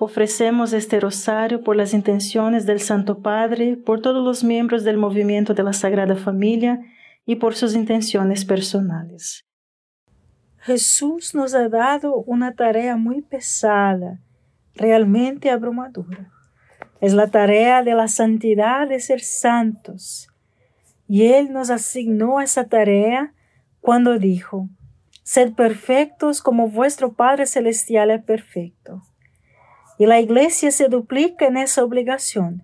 Ofrecemos este rosario por las intenciones del Santo Padre, por todos los miembros del movimiento de la Sagrada Familia y por sus intenciones personales. Jesús nos ha dado una tarea muy pesada, realmente abrumadora. Es la tarea de la santidad de ser santos. Y Él nos asignó esa tarea cuando dijo, Sed perfectos como vuestro Padre Celestial es perfecto y la Iglesia se duplica en esa obligación.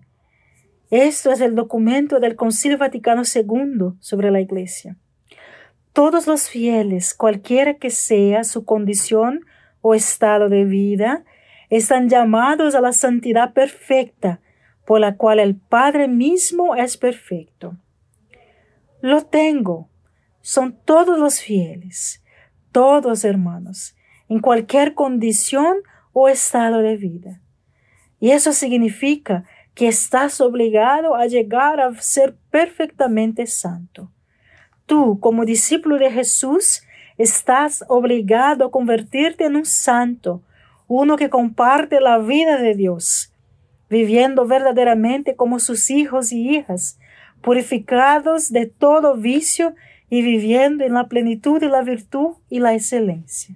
Esto es el documento del Concilio Vaticano II sobre la Iglesia. Todos los fieles, cualquiera que sea su condición o estado de vida, están llamados a la santidad perfecta, por la cual el Padre mismo es perfecto. Lo tengo. Son todos los fieles, todos hermanos, en cualquier condición o estado de vida. Y eso significa que estás obligado a llegar a ser perfectamente santo. Tú, como discípulo de Jesús, estás obligado a convertirte en un santo, uno que comparte la vida de Dios, viviendo verdaderamente como sus hijos y hijas, purificados de todo vicio y viviendo en la plenitud de la virtud y la excelencia.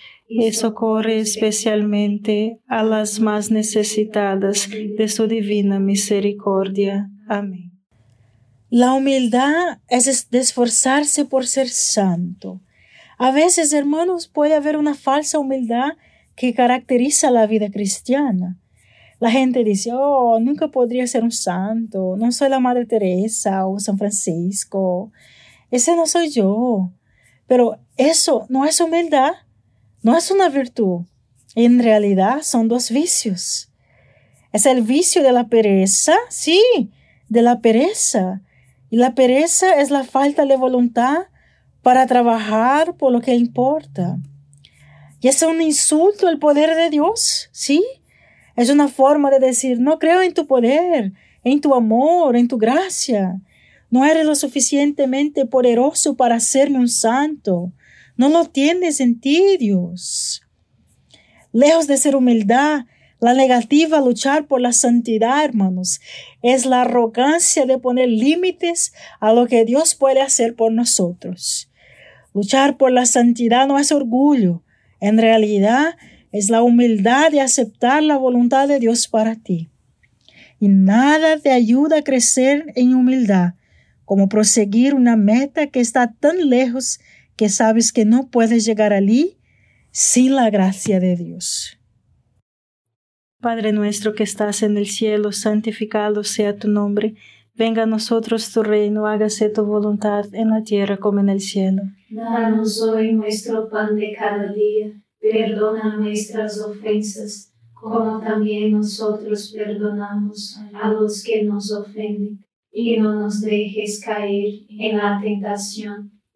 y socorre especialmente a las más necesitadas de su divina misericordia. Amén. La humildad es esforzarse por ser santo. A veces, hermanos, puede haber una falsa humildad que caracteriza la vida cristiana. La gente dice, oh, nunca podría ser un santo, no soy la Madre Teresa o San Francisco, ese no soy yo. Pero eso no es humildad no es una virtud. En realidad son dos vicios. Es el vicio de la pereza, sí, de la pereza. Y la pereza es la falta de voluntad para trabajar por lo que importa. Y es un insulto al poder de Dios, sí. Es una forma de decir, no creo en tu poder, en tu amor, en tu gracia. No eres lo suficientemente poderoso para hacerme un santo. No lo tienes en ti, Dios. Lejos de ser humildad, la negativa a luchar por la santidad, hermanos, es la arrogancia de poner límites a lo que Dios puede hacer por nosotros. Luchar por la santidad no es orgullo, en realidad es la humildad de aceptar la voluntad de Dios para ti. Y nada te ayuda a crecer en humildad como proseguir una meta que está tan lejos que sabes que no puedes llegar allí sin la gracia de Dios. Padre nuestro que estás en el cielo, santificado sea tu nombre. Venga a nosotros tu reino, hágase tu voluntad en la tierra como en el cielo. Danos hoy nuestro pan de cada día, perdona nuestras ofensas, como también nosotros perdonamos a los que nos ofenden, y no nos dejes caer en la tentación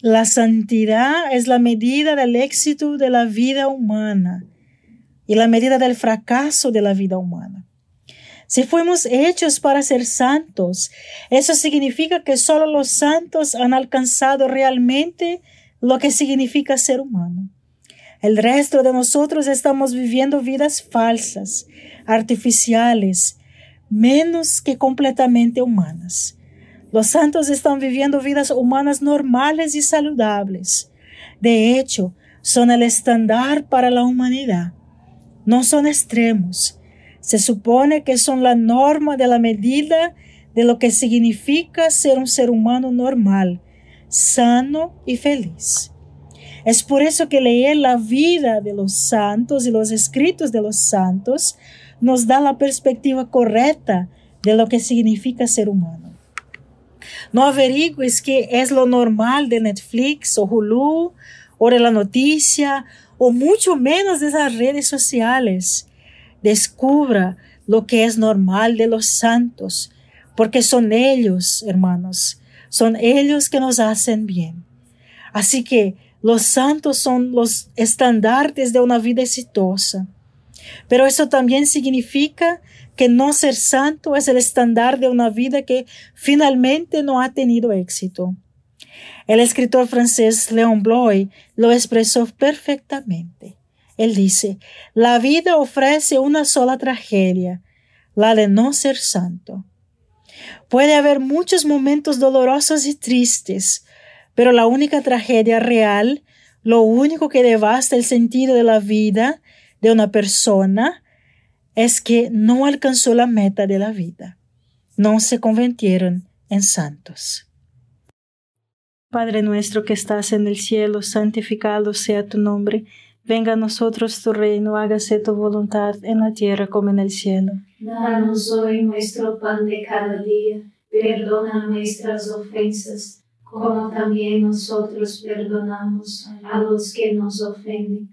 La santidad es la medida del éxito de la vida humana y la medida del fracaso de la vida humana. Si fuimos hechos para ser santos, eso significa que solo los santos han alcanzado realmente lo que significa ser humano. El resto de nosotros estamos viviendo vidas falsas, artificiales, menos que completamente humanas. Los santos están viviendo vidas humanas normales y saludables. De hecho, son el estándar para la humanidad. No son extremos. Se supone que son la norma de la medida de lo que significa ser un ser humano normal, sano y feliz. Es por eso que leer la vida de los santos y los escritos de los santos nos da la perspectiva correcta de lo que significa ser humano. No averigües qué es lo normal de Netflix o Hulu o de la noticia o mucho menos de esas redes sociales. Descubra lo que es normal de los santos, porque son ellos, hermanos, son ellos que nos hacen bien. Así que los santos son los estandartes de una vida exitosa. Pero eso también significa que no ser santo es el estándar de una vida que finalmente no ha tenido éxito. El escritor francés Léon Bloy lo expresó perfectamente. Él dice, la vida ofrece una sola tragedia, la de no ser santo. Puede haber muchos momentos dolorosos y tristes, pero la única tragedia real, lo único que devasta el sentido de la vida de una persona, es que no alcanzó la meta de la vida. No se convirtieron en santos. Padre nuestro que estás en el cielo, santificado sea tu nombre. Venga a nosotros tu reino, hágase tu voluntad en la tierra como en el cielo. Danos hoy nuestro pan de cada día, perdona nuestras ofensas como también nosotros perdonamos a los que nos ofenden,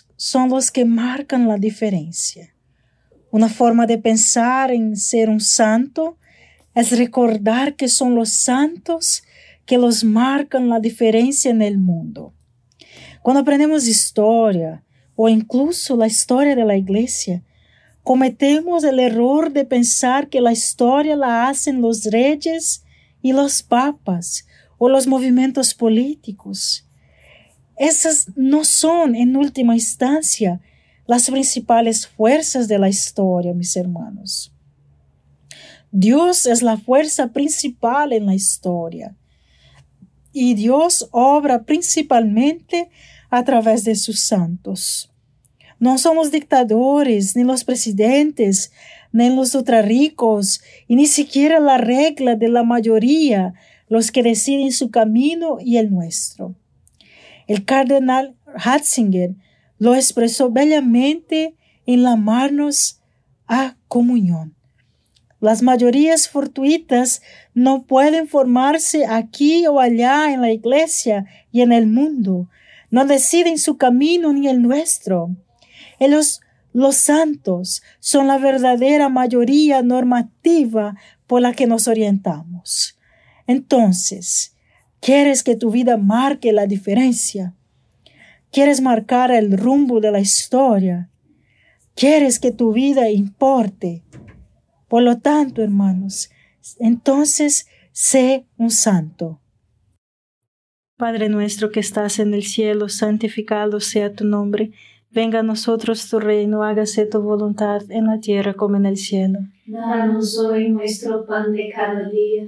son los que marcan la diferencia. Una forma de pensar en ser un santo es recordar que son los santos que los marcan la diferencia en el mundo. Cuando aprendemos historia o incluso la historia de iglesia, cometemos el error de pensar que la historia la hacen los reyes y los papas o los movimientos políticos. Esas no son, en última instancia, las principales fuerzas de la historia, mis hermanos. Dios es la fuerza principal en la historia y Dios obra principalmente a través de sus santos. No son los dictadores, ni los presidentes, ni los ultrarricos, y ni siquiera la regla de la mayoría los que deciden su camino y el nuestro. El cardenal Hatzinger lo expresó bellamente en llamarnos a comunión. Las mayorías fortuitas no pueden formarse aquí o allá en la iglesia y en el mundo. No deciden su camino ni el nuestro. Ellos, los santos, son la verdadera mayoría normativa por la que nos orientamos. Entonces, ¿quieres que tu vida marque la diferencia? ¿Quieres marcar el rumbo de la historia? ¿Quieres que tu vida importe? Por lo tanto, hermanos, entonces sé un santo. Padre nuestro que estás en el cielo, santificado sea tu nombre Venga a nosotros tu reino, hágase tu voluntad en la tierra como en el cielo. Danos hoy nuestro pan de cada día,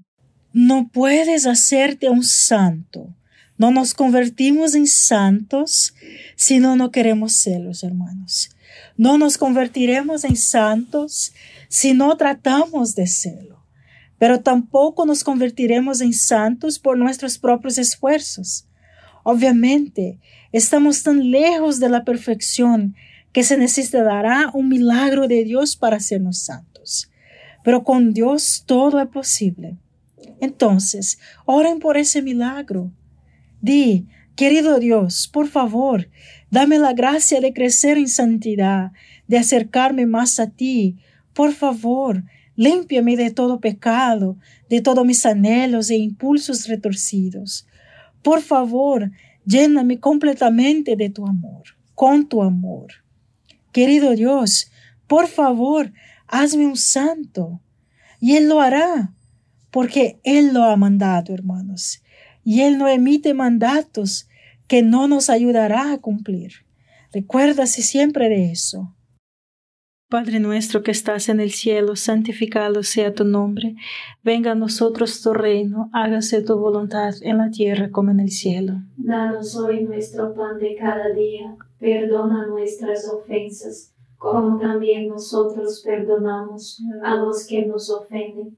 No puedes hacerte un santo. No nos convertimos en santos si no, no queremos serlos, hermanos. No nos convertiremos en santos si no tratamos de serlo. Pero tampoco nos convertiremos en santos por nuestros propios esfuerzos. Obviamente, estamos tan lejos de la perfección que se necesitará un milagro de Dios para hacernos santos. Pero con Dios todo es posible. Entonces, oren por ese milagro. Di, querido Dios, por favor, dame la gracia de crecer en santidad, de acercarme más a ti. Por favor, límpiame de todo pecado, de todos mis anhelos e impulsos retorcidos. Por favor, lléname completamente de tu amor, con tu amor. Querido Dios, por favor, hazme un santo. Y Él lo hará, porque Él lo ha mandado, hermanos. Y Él no emite mandatos que no nos ayudará a cumplir. Recuérdase siempre de eso. Padre nuestro que estás en el cielo, santificado sea tu nombre. Venga a nosotros tu reino, hágase tu voluntad en la tierra como en el cielo. Danos hoy nuestro pan de cada día, perdona nuestras ofensas, como también nosotros perdonamos a los que nos ofenden,